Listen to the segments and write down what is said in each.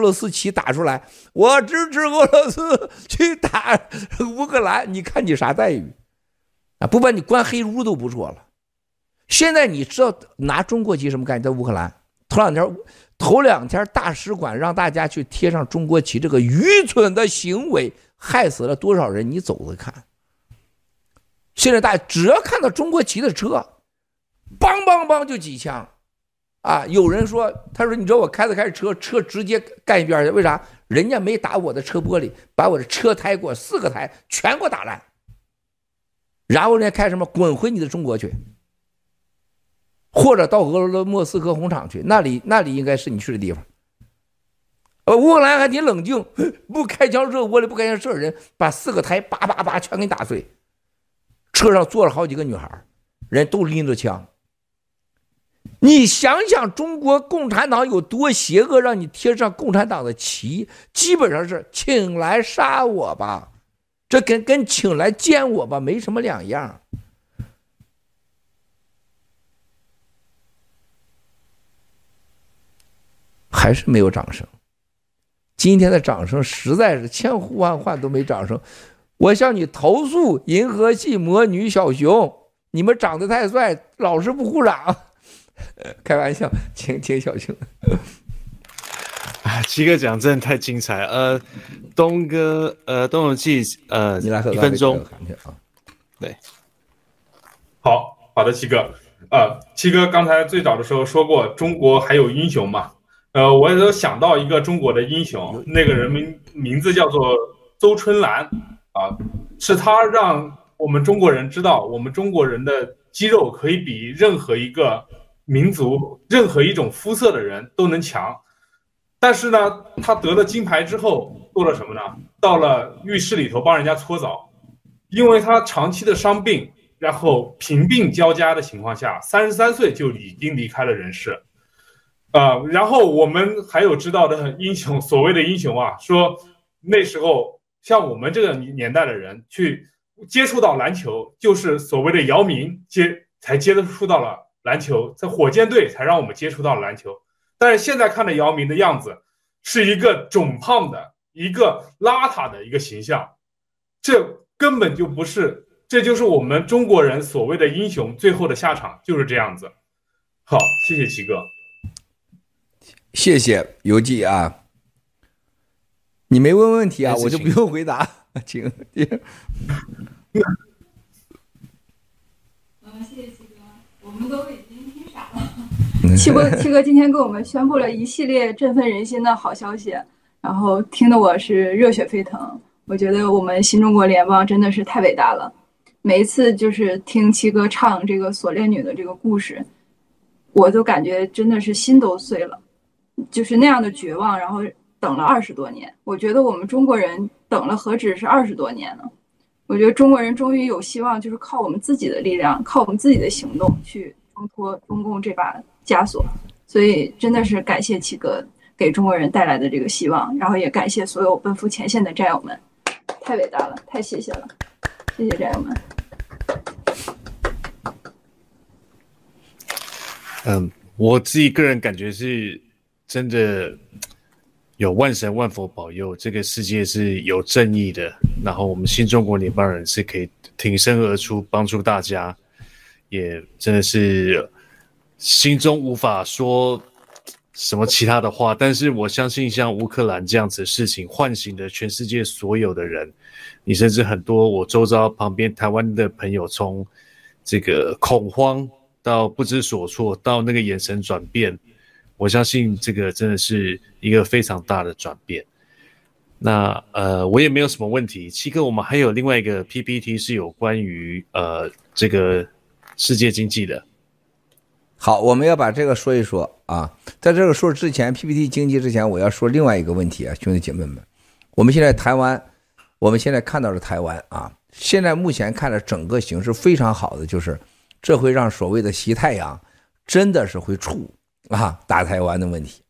俄罗斯旗打出来，我支持俄罗斯 去打乌克兰，你看你啥待遇？啊，不把你关黑屋都不错了。现在你知道拿中国旗什么概念？在乌克兰，头两天，头两天大使馆让大家去贴上中国旗，这个愚蠢的行为害死了多少人？你走着看。现在大家只要看到中国旗的车，梆梆梆就几枪，啊！有人说，他说，你知道我开着开着车，车直接干一边去，为啥？人家没打我的车玻璃，把我的车胎给我四个胎全给我打烂，然后人家开什么滚回你的中国去，或者到俄罗斯莫斯科红场去，那里那里应该是你去的地方。呃，乌克兰还挺冷静，不开枪射玻璃，不开枪射人，把四个胎叭叭叭全给你打碎。车上坐了好几个女孩，人都拎着枪。你想想，中国共产党有多邪恶，让你贴上共产党的旗，基本上是请来杀我吧，这跟跟请来见我吧没什么两样。还是没有掌声。今天的掌声实在是千呼万唤都没掌声。我向你投诉，银河系魔女小熊，你们长得太帅，老是不鼓掌。开玩笑，请请小熊。啊，七哥讲真的太精彩。呃，东哥，呃，东永记，呃，你来喝一分钟。对，好好的，七哥。呃，七哥刚才最早的时候说过，中国还有英雄嘛？呃，我也都想到一个中国的英雄，那个人名名字叫做邹春兰。啊，是他让我们中国人知道，我们中国人的肌肉可以比任何一个民族、任何一种肤色的人都能强。但是呢，他得了金牌之后做了什么呢？到了浴室里头帮人家搓澡，因为他长期的伤病，然后贫病交加的情况下，三十三岁就已经离开了人世。啊，然后我们还有知道的英雄，所谓的英雄啊，说那时候。像我们这个年代的人去接触到篮球，就是所谓的姚明接才接触到了篮球，在火箭队才让我们接触到了篮球。但是现在看着姚明的样子，是一个肿胖的、一个邋遢的一个形象，这根本就不是，这就是我们中国人所谓的英雄最后的下场就是这样子。好，谢谢齐哥，谢谢游记啊。你没问问题啊，我就不用回答，请。嗯，谢谢我们都已经听傻了。七哥，七哥今天给我们宣布了一系列振奋人心的好消息，然后听得我是热血沸腾。我觉得我们新中国联邦真的是太伟大了。每一次就是听七哥唱这个锁链女的这个故事，我都感觉真的是心都碎了，就是那样的绝望，然后。等了二十多年，我觉得我们中国人等了何止是二十多年呢？我觉得中国人终于有希望，就是靠我们自己的力量，靠我们自己的行动去挣脱中共这把枷锁。所以真的是感谢七哥给中国人带来的这个希望，然后也感谢所有奔赴前线的战友们，太伟大了，太谢谢了，谢谢战友们。嗯，我自己个人感觉是真的。有万神万佛保佑，这个世界是有正义的。然后我们新中国联邦人是可以挺身而出帮助大家，也真的是心中无法说什么其他的话。但是我相信，像乌克兰这样子的事情，唤醒了全世界所有的人。你甚至很多我周遭旁边台湾的朋友，从这个恐慌到不知所措，到那个眼神转变。我相信这个真的是一个非常大的转变。那呃，我也没有什么问题。七哥，我们还有另外一个 PPT 是有关于呃这个世界经济的。好，我们要把这个说一说啊。在这个说之前，PPT 经济之前，我要说另外一个问题啊，兄弟姐妹们，我们现在台湾，我们现在看到的台湾啊，现在目前看的整个形势非常好的，就是这会让所谓的西太阳真的是会触。啊，打台湾的问题，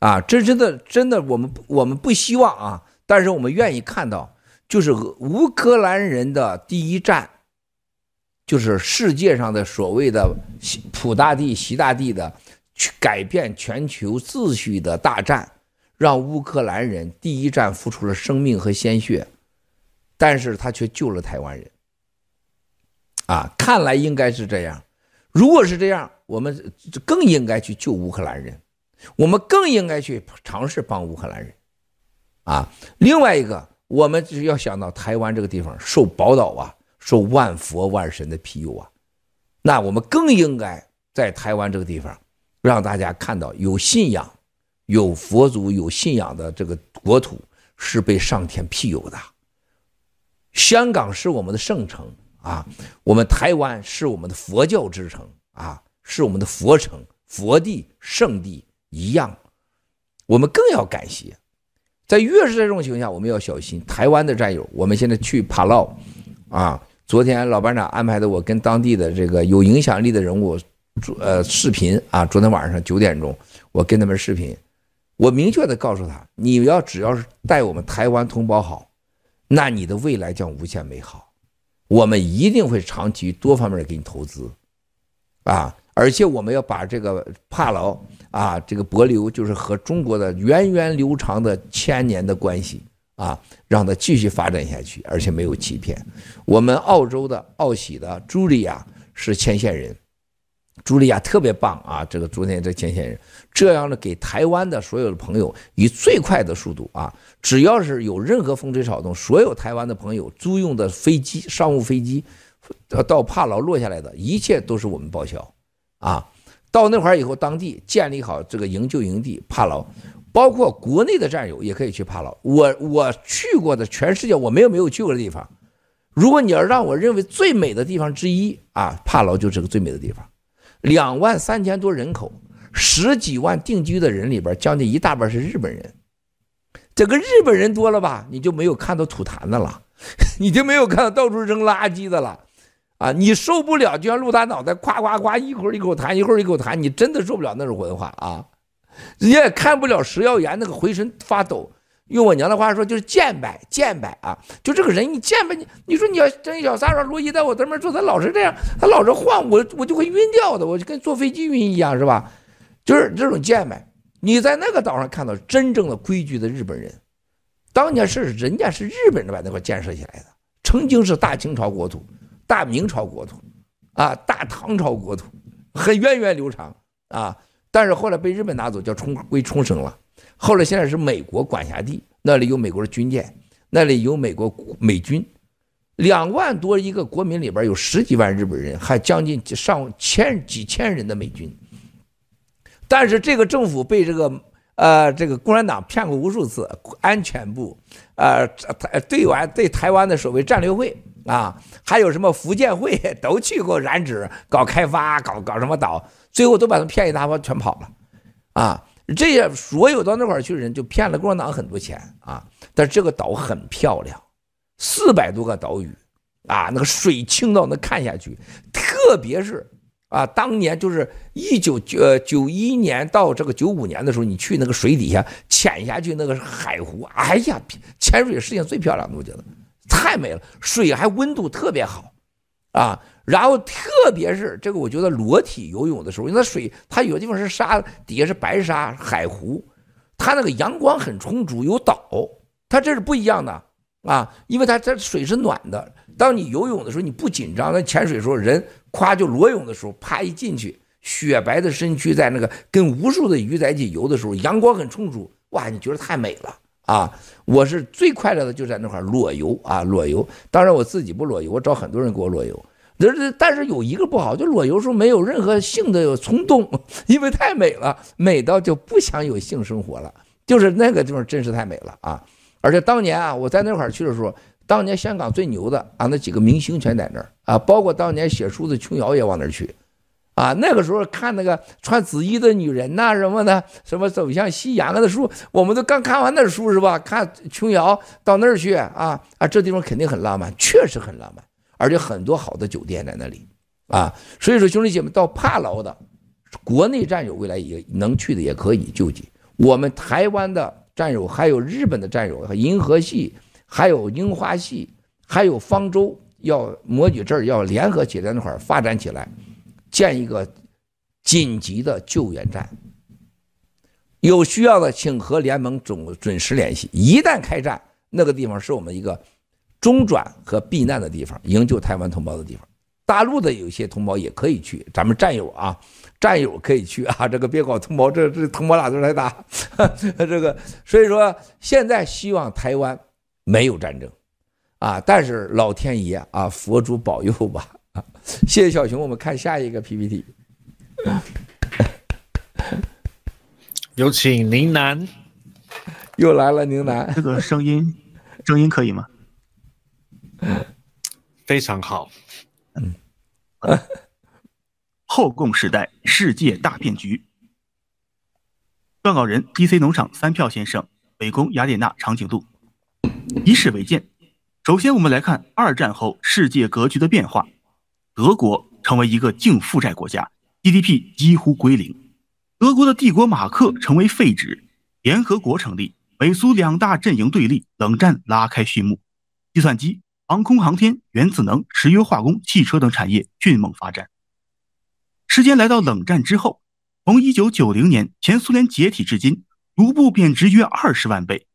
啊，这真的真的，我们我们不希望啊，但是我们愿意看到，就是乌克兰人的第一战，就是世界上的所谓的普大帝、习大帝的去改变全球秩序的大战，让乌克兰人第一战付出了生命和鲜血，但是他却救了台湾人。啊，看来应该是这样。如果是这样，我们更应该去救乌克兰人，我们更应该去尝试帮乌克兰人。啊，另外一个，我们就是要想到台湾这个地方受宝岛啊，受万佛万神的庇佑啊，那我们更应该在台湾这个地方。让大家看到有信仰、有佛祖、有信仰的这个国土是被上天庇佑的。香港是我们的圣城啊，我们台湾是我们的佛教之城啊，是我们的佛城、佛地、圣地一样。我们更要感谢，在越是这种情况下，我们要小心。台湾的战友，我们现在去帕劳啊，昨天老班长安排的我跟当地的这个有影响力的人物。呃，视频啊，昨天晚上九点钟，我跟他们视频，我明确的告诉他，你要只要是待我们台湾同胞好，那你的未来将无限美好，我们一定会长期多方面给你投资，啊，而且我们要把这个帕劳啊，这个帛琉就是和中国的源远流长的千年的关系啊，让它继续发展下去，而且没有欺骗。我们澳洲的澳喜的朱莉亚是前线人。茱莉亚特别棒啊！这个昨天这前线人，这样呢，给台湾的所有的朋友以最快的速度啊，只要是有任何风吹草动，所有台湾的朋友租用的飞机、商务飞机，到帕劳落下来的一切都是我们报销啊。到那块儿以后，当地建立好这个营救营地，帕劳，包括国内的战友也可以去帕劳。我我去过的全世界，我没有没有去过的地方。如果你要让我认为最美的地方之一啊，帕劳就是个最美的地方。两万三千多人口，十几万定居的人里边，将近一大半是日本人。这个日本人多了吧，你就没有看到吐痰的了，你就没有看到到处扔垃圾的了，啊，你受不了，就像陆大脑袋夸夸夸，一会一口痰，一会儿一口痰，你真的受不了那种文化啊！人家也看不了食药盐那个浑身发抖。用我娘的话说，就是贱呗贱呗啊！就这个人，你贱呗你，你说你要真小仨说罗伊在我对面坐，他老是这样，他老是晃我，我就会晕掉的，我就跟坐飞机晕一样，是吧？就是这种贱呗。你在那个岛上看到真正的规矩的日本人，当年是人家是日本人把那块建设起来的，曾经是大清朝国土、大明朝国土啊、大唐朝国土，很源远流长啊，但是后来被日本拿走，叫冲归冲绳了。后来现在是美国管辖地，那里有美国的军舰，那里有美国美军，两万多一个国民里边有十几万日本人，还将近上千几千人的美军。但是这个政府被这个呃这个共产党骗过无数次，安全部呃对完对台湾的所谓战略会啊，还有什么福建会都去过染指搞开发搞搞什么岛，最后都把他们骗一大波全跑了啊。这些所有到那块儿去的人就骗了共产党很多钱啊！但是这个岛很漂亮，四百多个岛屿啊，那个水清到能看下去，特别是啊，当年就是一九九呃九一年到这个九五年的时候，你去那个水底下潜下去，那个海湖，哎呀，潜水世界最漂亮的，我觉得太美了，水还温度特别好啊。然后，特别是这个，我觉得裸体游泳的时候，因为它水，它有的地方是沙，底下是白沙海湖，它那个阳光很充足，有岛，它这是不一样的啊，因为它这水是暖的。当你游泳的时候，你不紧张，那潜水的时候，人夸就裸泳的时候，啪一进去，雪白的身躯在那个跟无数的鱼在一起游的时候，阳光很充足，哇，你觉得太美了啊！我是最快乐的，就在那块裸游 啊，裸游。当然我自己不裸游，我找很多人给我裸游。但是但是有一个不好，就裸游时候没有任何性的冲动，因为太美了，美到就不想有性生活了。就是那个地方真是太美了啊！而且当年啊，我在那块儿去的时候，当年香港最牛的啊，那几个明星全在那儿啊，包括当年写书的琼瑶也往那儿去啊。那个时候看那个穿紫衣的女人呐，什么的，什么走向夕阳的书，我们都刚看完那书是吧？看琼瑶到那儿去啊啊，这地方肯定很浪漫，确实很浪漫。而且很多好的酒店在那里，啊，所以说兄弟姐妹到帕劳的国内战友，未来也能去的也可以救济。我们台湾的战友，还有日本的战友，银河系，还有樱花系，还有方舟，要模拟这儿要联合起来那块儿发展起来，建一个紧急的救援站。有需要的请和联盟准准时联系。一旦开战，那个地方是我们一个中转和避难的地方，营救台湾同胞的地方。大陆的有些同胞也可以去，咱们战友啊，战友可以去啊。这个别搞同胞，这这同胞俩字太大。这个所以说，现在希望台湾没有战争啊，但是老天爷啊，佛祖保佑吧。谢谢小熊，我们看下一个 PPT。有请宁南，又来了宁南，这个声音声音可以吗？非常好。嗯，后共时代世界大变局。撰稿人 DC 农场三票先生，北宫雅典娜长颈鹿。以史为鉴。首先，我们来看二战后世界格局的变化。德国成为一个净负债国家，GDP 几乎归零。德国的帝国马克成为废纸。联合国成立，美苏两大阵营对立，冷战拉开序幕。计算机。航空航天、原子能、石油化工、汽车等产业迅猛发展。时间来到冷战之后，从一九九零年前苏联解体至今，卢布贬值约二十万倍。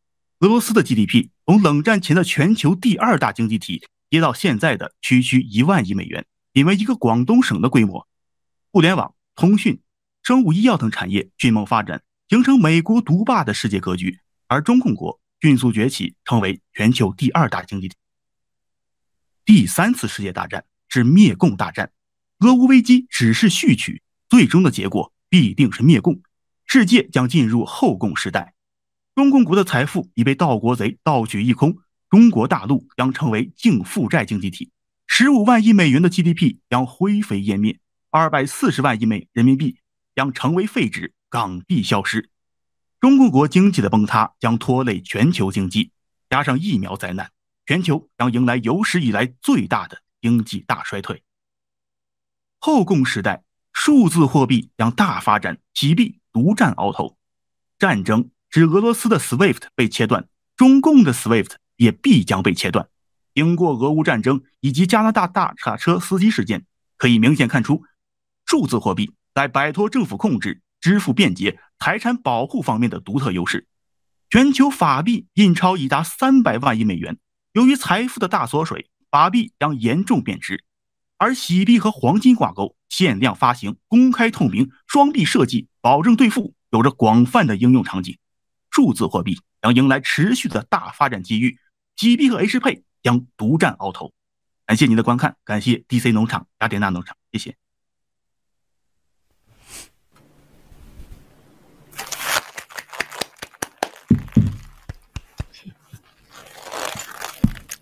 俄罗斯的 GDP 从冷战前的全球第二大经济体跌到现在的区区一万亿美元，仅为一个广东省的规模。互联网、通讯、生物医药等产业迅猛发展，形成美国独霸的世界格局，而中共国迅速崛起，成为全球第二大经济体。第三次世界大战是灭共大战，俄乌危机只是序曲，最终的结果必定是灭共，世界将进入后共时代。中共国的财富已被盗国贼盗取一空，中国大陆将成为净负债经济体，十五万亿美元的 GDP 将灰飞烟灭，二百四十万亿美人民币将成为废纸，港币消失，中共国经济的崩塌将拖累全球经济，加上疫苗灾难。全球将迎来有史以来最大的经济大衰退。后共时代，数字货币将大发展，洗币独占鳌头。战争使俄罗斯的 SWIFT 被切断，中共的 SWIFT 也必将被切断。经过俄乌战争以及加拿大大卡车司机事件，可以明显看出，数字货币在摆脱政府控制、支付便捷、财产保护方面的独特优势。全球法币印钞已达三百万亿美元。由于财富的大缩水，法币将严重贬值，而洗币和黄金挂钩，限量发行，公开透明，双币设计，保证兑付，有着广泛的应用场景。数字货币将迎来持续的大发展机遇，洗币和 H 配将独占鳌头。感谢您的观看，感谢 DC 农场、雅典娜农场，谢谢。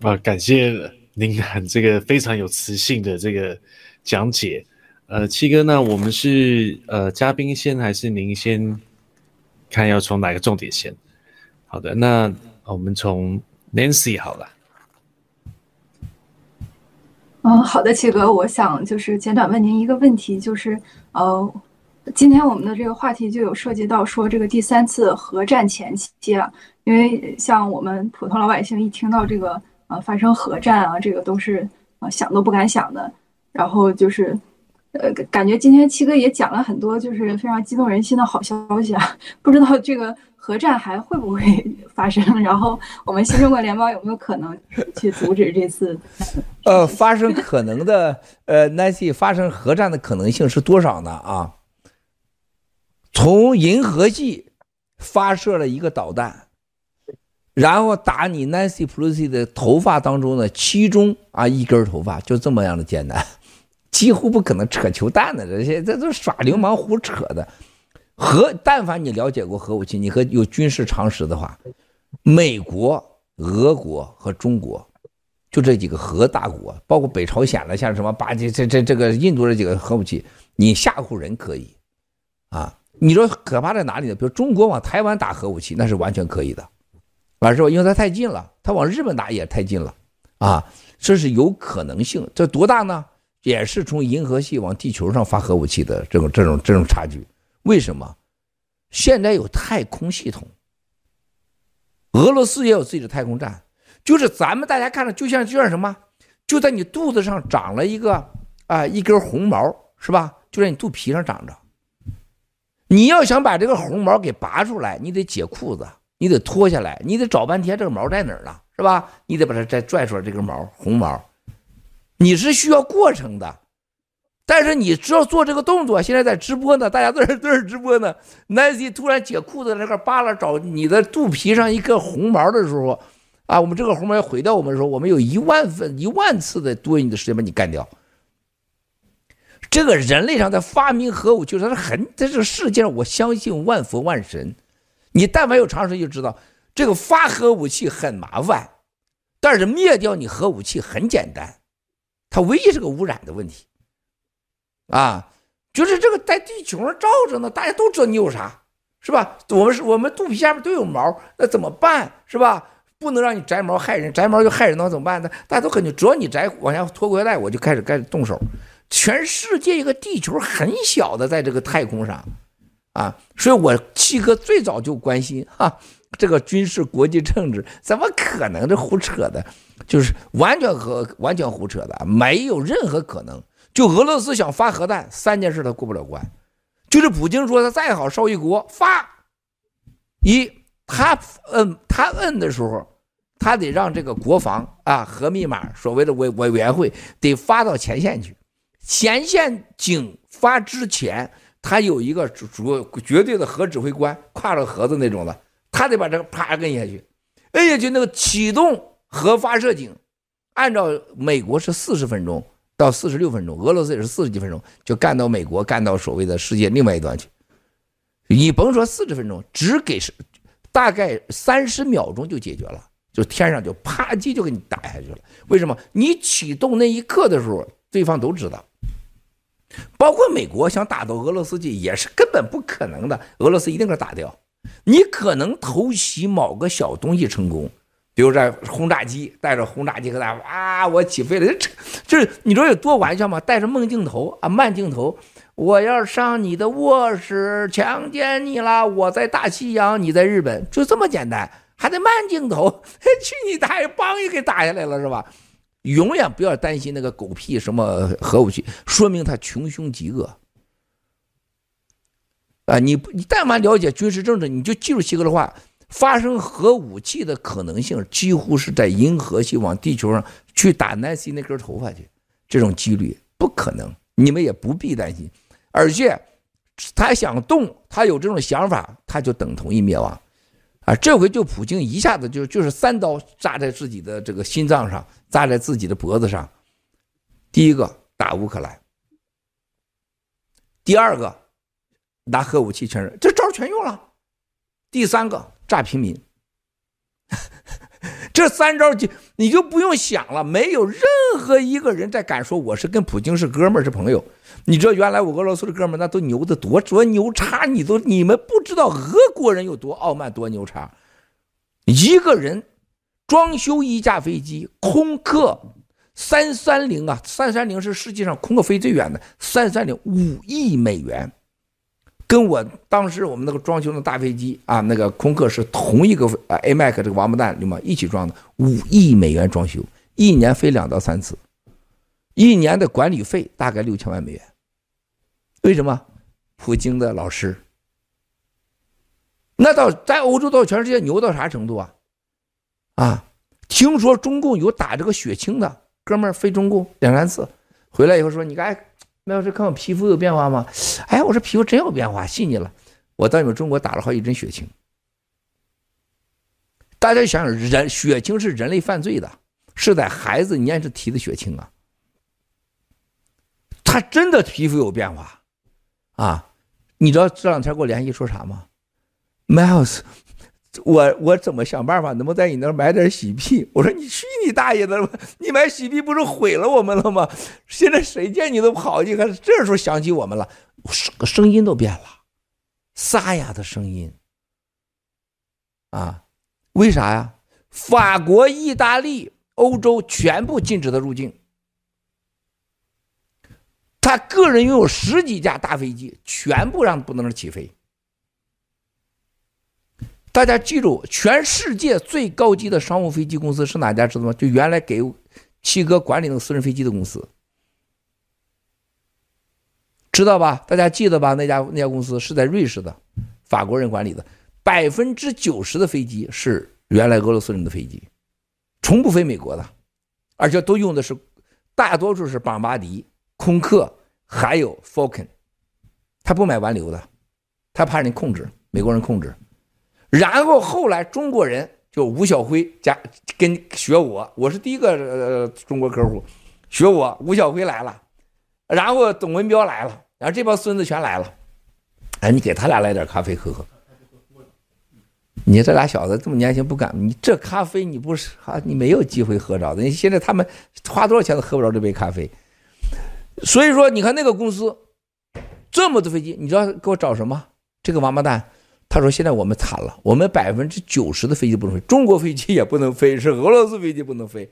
啊，感谢您这个非常有磁性的这个讲解。呃，七哥，那我们是呃嘉宾先还是您先？看要从哪个重点先？好的，那我们从 Nancy 好了。嗯，好的，七哥，我想就是简短问您一个问题，就是呃，今天我们的这个话题就有涉及到说这个第三次核战前期啊，因为像我们普通老百姓一听到这个。啊，发生核战啊，这个都是啊想都不敢想的。然后就是，呃，感觉今天七哥也讲了很多，就是非常激动人心的好消息啊。不知道这个核战还会不会 发生？然后我们新中国联邦有没有可能去阻止这次？呃，发生可能的，呃，Nancy 发生核战的可能性是多少呢？啊，从银河系发射了一个导弹。然后打你 Nancy Pelosi 的头发当中的其中啊一根头发，就这么样的简单，几乎不可能扯球蛋的，这些这都是耍流氓胡扯的。核，但凡你了解过核武器，你和有军事常识的话，美国、俄国和中国，就这几个核大国，包括北朝鲜了，像什么巴基这这这个印度这几个核武器，你吓唬人可以，啊，你说可怕在哪里呢？比如中国往台湾打核武器，那是完全可以的。完事吧？因为它太近了，它往日本打也太近了，啊，这是有可能性。这多大呢？也是从银河系往地球上发核武器的这种这种这种差距。为什么？现在有太空系统，俄罗斯也有自己的太空站，就是咱们大家看着就像就像什么，就在你肚子上长了一个啊一根红毛，是吧？就在你肚皮上长着。你要想把这个红毛给拔出来，你得解裤子，你得脱下来，你得找半天这个毛在哪儿了，是吧？你得把它再拽出来这个毛，红毛，你是需要过程的。但是你只要做这个动作，现在在直播呢，大家都在都在直播呢。Nancy 突然解裤子那个扒拉找你的肚皮上一个红毛的时候，啊，我们这个红毛要毁掉我们的时候，我们有一万分一万次的多余的时间把你干掉。这个人类上在发明核武器，它是很在这个世界上，我相信万佛万神。你但凡有常识就知道，这个发核武器很麻烦，但是灭掉你核武器很简单，它唯一是个污染的问题。啊，就是这个在地球上照着呢，大家都知道你有啥，是吧？我们是我们肚皮下面都有毛，那怎么办？是吧？不能让你摘毛害人，摘毛就害人，那怎么办呢？大家都肯定，只要你摘往下脱裤腰带，我就开始开始动手。全世界一个地球很小的，在这个太空上，啊，所以我七哥最早就关心哈，这个军事国际政治怎么可能这胡扯的，就是完全和完全胡扯的，没有任何可能。就俄罗斯想发核弹，三件事他过不了关，就是普京说他再好烧一国发，一他摁他摁的时候，他得让这个国防啊核密码所谓的委委员会得发到前线去，前线警发之前，他有一个主主绝对的核指挥官，挎着盒子那种的，他得把这个啪摁下去，摁下去那个启动核发射井，按照美国是四十分钟。到四十六分钟，俄罗斯也是四十几分钟就干到美国，干到所谓的世界另外一端去。你甭说四十分钟，只给是大概三十秒钟就解决了，就天上就啪叽就给你打下去了。为什么？你启动那一刻的时候，对方都知道，包括美国想打到俄罗斯去也是根本不可能的，俄罗斯一定给打掉。你可能偷袭某个小东西成功。比如在轰炸机带着轰炸机和他哇，我起飞了，这就是你说有多玩笑吗？带着慢镜头啊，慢镜头，我要上你的卧室强奸你了，我在大西洋，你在日本，就这么简单，还得慢镜头，去你大爷，梆一给打下来了是吧？永远不要担心那个狗屁什么核武器，说明他穷凶极恶啊！你你但凡了解军事政治，你就记住七哥的话。发生核武器的可能性几乎是在银河系往地球上去打 Nancy 那根头发去，这种几率不可能，你们也不必担心。而且他想动，他有这种想法，他就等同于灭亡。啊，这回就普京一下子就就是三刀扎在自己的这个心脏上，扎在自己的脖子上。第一个打乌克兰，第二个拿核武器全是，这招全用了。第三个。炸平民，这三招就你就不用想了，没有任何一个人再敢说我是跟普京是哥们是朋友。你知道原来我俄罗斯的哥们那都牛的多多牛叉，你都你们不知道俄国人有多傲慢多牛叉。一个人装修一架飞机，空客三三零啊，三三零是世界上空客飞最远的，三三零五亿美元。跟我当时我们那个装修的大飞机啊，那个空客是同一个啊 AMAC 这个王八蛋对吗？一起装的，五亿美元装修，一年飞两到三次，一年的管理费大概六千万美元。为什么？普京的老师。那到在欧洲到全世界牛到啥程度啊？啊，听说中共有打这个血清的哥们儿飞中共两三次，回来以后说你该。那要是看我皮肤有变化吗？哎，我说皮肤真有变化，信你了。我到你们中国打了好几针血清。大家想想，人血清是人类犯罪的，是在孩子年时提的血清啊。他真的皮肤有变化啊！你知道这两天给我联系说啥吗？Miles。我我怎么想办法能不能在你那儿买点喜币？我说你去你大爷的吧！你买喜币不是毁了我们了吗？现在谁见你都跑，你看这时候想起我们了，声声音都变了，沙哑的声音啊？为啥呀？法国、意大利、欧洲全部禁止他入境，他个人拥有十几架大飞机，全部让不能起飞。大家记住，全世界最高级的商务飞机公司是哪家？知道吗？就原来给七哥管理那个私人飞机的公司。知道吧？大家记得吧？那家那家公司是在瑞士的，法国人管理的，百分之九十的飞机是原来俄罗斯人的飞机，从不飞美国的，而且都用的是大多数是邦巴迪、空客还有 Falcon，他不买完流的，他怕人控制，美国人控制。然后后来中国人就吴小辉加跟学我，我是第一个呃中国客户，学我吴小辉来了。然后董文标来了，然后这帮孙子全来了，哎，你给他俩来点咖啡喝喝。你这俩小子这么年轻不敢，你这咖啡你不是啊？你没有机会喝着的。你现在他们花多少钱都喝不着这杯咖啡。所以说，你看那个公司这么多飞机，你知道给我找什么？这个王八蛋，他说现在我们惨了，我们百分之九十的飞机不能飞，中国飞机也不能飞，是俄罗斯飞机不能飞。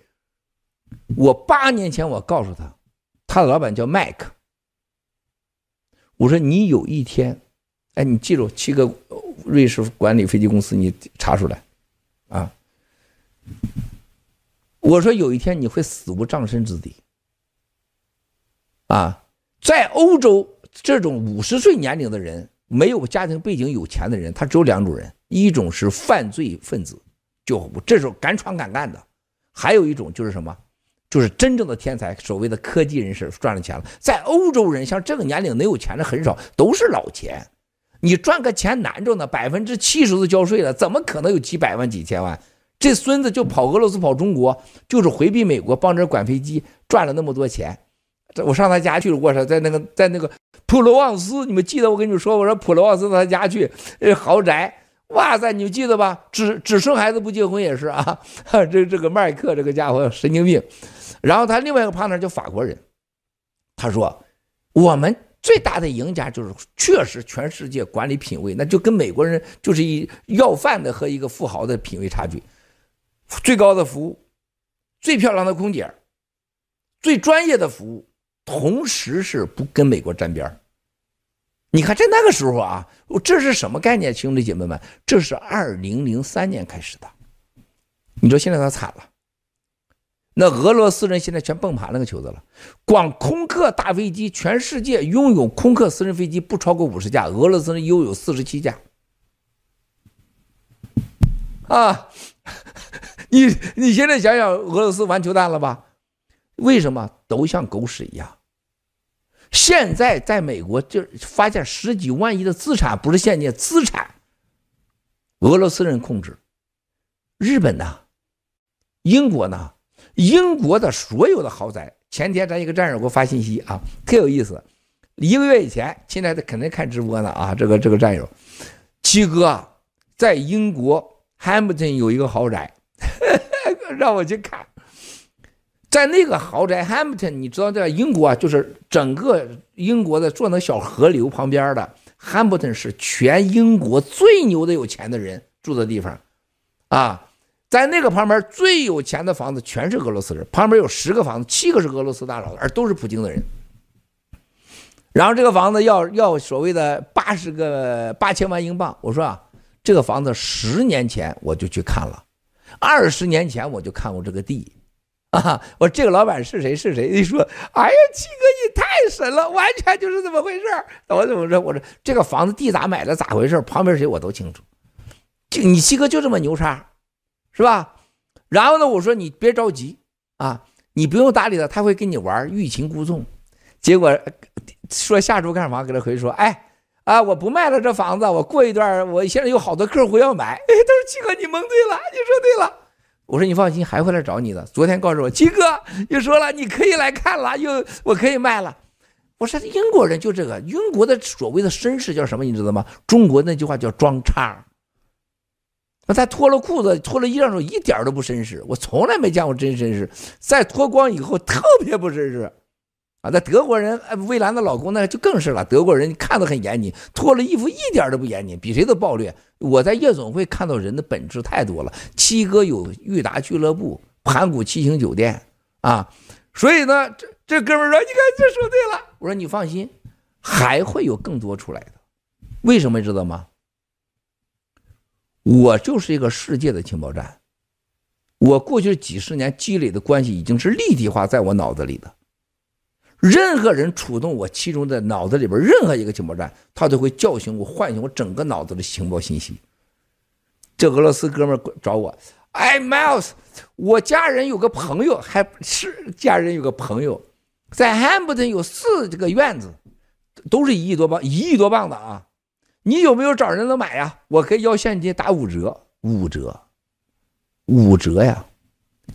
我八年前我告诉他。他的老板叫麦克。我说你有一天，哎，你记住七个瑞士管理飞机公司，你查出来，啊。我说有一天你会死无葬身之地。啊，在欧洲这种五十岁年龄的人，没有家庭背景、有钱的人，他只有两种人：一种是犯罪分子，就这种敢闯敢干的；还有一种就是什么？就是真正的天才，所谓的科技人士赚了钱了。在欧洲人，像这个年龄能有钱的很少，都是老钱。你赚个钱难着呢，百分之七十都交税了，怎么可能有几百万、几千万？这孙子就跑俄罗斯、跑中国，就是回避美国，帮着管飞机，赚了那么多钱。我上他家去了，我说在那个在那个普罗旺斯，你们记得我跟你们说，我说普罗旺斯他家去，呃，豪宅。哇塞，你们记得吧？只只生孩子不结婚也是啊。这这个麦克这个家伙神经病。然后他另外一个 partner 叫法国人，他说：“我们最大的赢家就是确实全世界管理品位，那就跟美国人就是一要饭的和一个富豪的品位差距，最高的服务，最漂亮的空姐，最专业的服务，同时是不跟美国沾边儿。你看在那个时候啊，这是什么概念，兄弟姐妹们？这是二零零三年开始的，你说现在他惨了。”那俄罗斯人现在全崩盘那个球子了，光空客大飞机，全世界拥有空客私人飞机不超过五十架，俄罗斯人拥有四十七架。啊，你你现在想想，俄罗斯完球蛋了吧？为什么都像狗屎一样？现在在美国就发现十几万亿的资产，不是现金资产，俄罗斯人控制。日本呢？英国呢？英国的所有的豪宅，前天咱一个战友给我发信息啊，特有意思。一个月以前，现在他肯定看直播呢啊，这个这个战友，七哥在英国汉密顿有一个豪宅，让我去看。在那个豪宅 Hampton，，你知道在英国啊，就是整个英国的坐那小河流旁边的 Hampton 是全英国最牛的有钱的人住的地方，啊。在那个旁边最有钱的房子全是俄罗斯人，旁边有十个房子，七个是俄罗斯大佬，而都是普京的人。然后这个房子要要所谓的八十个八千万英镑，我说啊，这个房子十年前我就去看了，二十年前我就看过这个地，啊，我说这个老板是谁是谁？你说，哎呀，七哥你太神了，完全就是这么回事我怎么说？我说这个房子地咋买的，咋回事？旁边谁我都清楚，就你七哥就这么牛叉。是吧？然后呢，我说你别着急啊，你不用搭理他，他会跟你玩欲擒故纵。结果说下周干嘛？给他回说，哎啊，我不卖了这房子，我过一段，我现在有好多客户要买。哎，他说七哥，你蒙对了，你说对了。我说你放心，还会来找你的。昨天告诉我，七哥又说了，你可以来看了，又我可以卖了。我说英国人就这个，英国的所谓的绅士叫什么？你知道吗？中国那句话叫装叉。那他脱了裤子、脱了衣裳时候，一点都不绅士。我从来没见过真绅士。在脱光以后，特别不绅士。啊，那德国人，蔚蓝的老公那就更是了。德国人看得很严谨，脱了衣服一点都不严谨，比谁都暴虐。我在夜总会看到人的本质太多了。七哥有裕达俱乐部、盘古七星酒店啊，所以呢，这这哥们说，你看这说对了。我说你放心，还会有更多出来的。为什么知道吗？我就是一个世界的情报站，我过去几十年积累的关系已经是立体化在我脑子里的。任何人触动我其中的脑子里边任何一个情报站，他都会叫醒我，唤醒我整个脑子的情报信息。这俄罗斯哥们找我，哎，Miles，我家人有个朋友，还是家人有个朋友，在 Hampton 有四这个院子，都是一亿多镑，一亿多镑的啊！你有没有找人能买呀？我可以要现金打五折，五折，五折呀！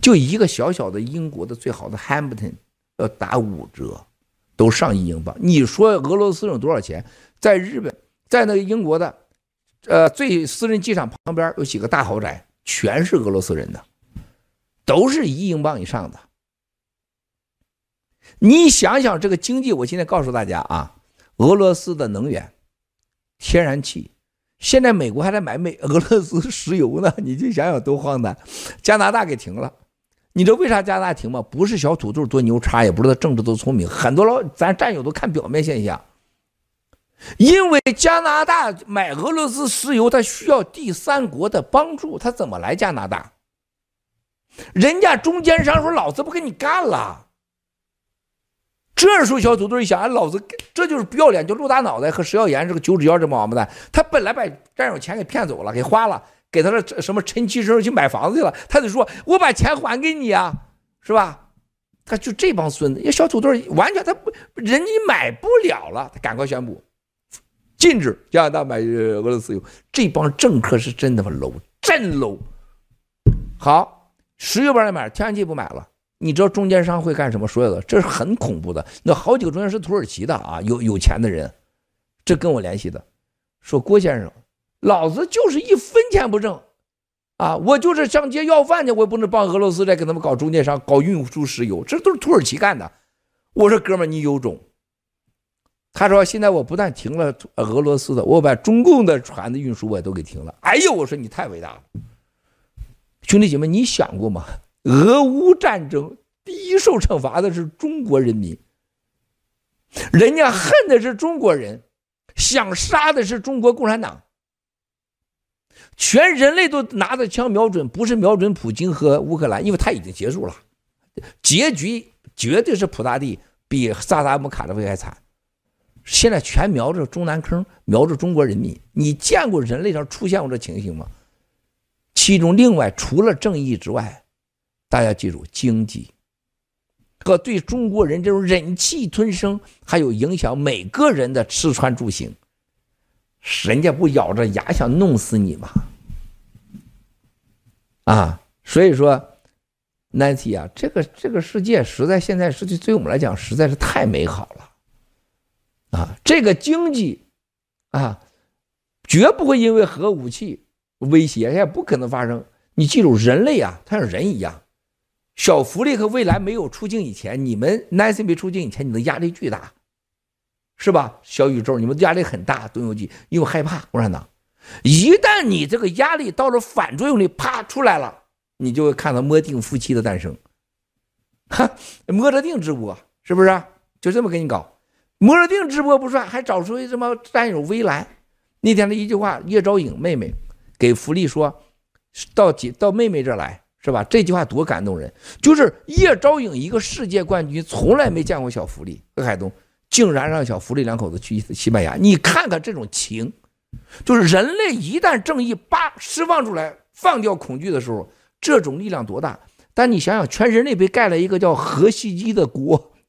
就一个小小的英国的最好的 Hampton。要打五折，都上亿英镑。你说俄罗斯有多少钱？在日本，在那个英国的，呃，最私人机场旁边有几个大豪宅，全是俄罗斯人的，都是一亿英镑以上的。你想想这个经济，我现在告诉大家啊，俄罗斯的能源、天然气，现在美国还在买美 俄罗斯石油呢，你就想想多荒诞。加拿大给停了。你知道为啥加拿大停吗？不是小土豆多牛叉，也不是他政治多聪明，很多老咱战友都看表面现象。因为加拿大买俄罗斯石油，他需要第三国的帮助，他怎么来加拿大？人家中间商说：“老子不跟你干了。”这时候小土豆一想：“哎，老子这就是不要脸，就露大脑袋和石耀岩这个九指妖这么王八蛋，他本来把战友钱给骗走了，给花了。”给他的什么陈其生去买房子去了，他就说：“我把钱还给你啊，是吧？”他就这帮孙子，小土豆完全他不，人家买不了了，他赶快宣布禁止加拿大买俄罗斯油。这帮政客是真他妈 low，真 low。好，石油不让买，天然气不买了。你知道中间商会干什么？所有的这是很恐怖的。那好几个中间是土耳其的啊，有有钱的人，这跟我联系的，说郭先生。老子就是一分钱不挣，啊，我就是上街要饭去，我也不能帮俄罗斯再给他们搞中间商，搞运输石油，这都是土耳其干的。我说哥们儿，你有种。他说现在我不但停了俄罗斯的，我把中共的船的运输我也都给停了。哎呦，我说你太伟大了，兄弟姐妹，你想过吗？俄乌战争第一受惩罚的是中国人民，人家恨的是中国人，想杀的是中国共产党。全人类都拿着枪瞄准，不是瞄准普京和乌克兰，因为他已经结束了，结局绝对是普大帝比萨达姆卡扎菲还惨。现在全瞄着中南坑，瞄着中国人民。你见过人类上出现过这情形吗？其中另外除了正义之外，大家记住经济和对中国人这种忍气吞声，还有影响每个人的吃穿住行。人家不咬着牙想弄死你吗？啊，所以说，Nancy 啊，这个这个世界实在现在世界对我们来讲实在是太美好了，啊，这个经济啊，绝不会因为核武器威胁，也不可能发生。你记住，人类啊，他像人一样，小福利和未来没有出境以前，你们 Nancy 没出境以前，你的压力巨大。是吧？小宇宙，你们压力很大，东游记，因为害怕共产党。一旦你这个压力到了反作用力，啪出来了，你就会看到摸定夫妻的诞生。哈，摸着定直播是不是？就这么给你搞。摸着定直播不算，还找出一什么战友微蓝。那天的一句话，叶昭颖妹妹给福利说，到姐到妹妹这来，是吧？这句话多感动人。就是叶昭颖一个世界冠军，从来没见过小福利何海东。竟然让小福利两口子去西班牙，你看看这种情，就是人类一旦正义叭释放出来，放掉恐惧的时候，这种力量多大？但你想想，全人类被盖了一个叫核袭击的国，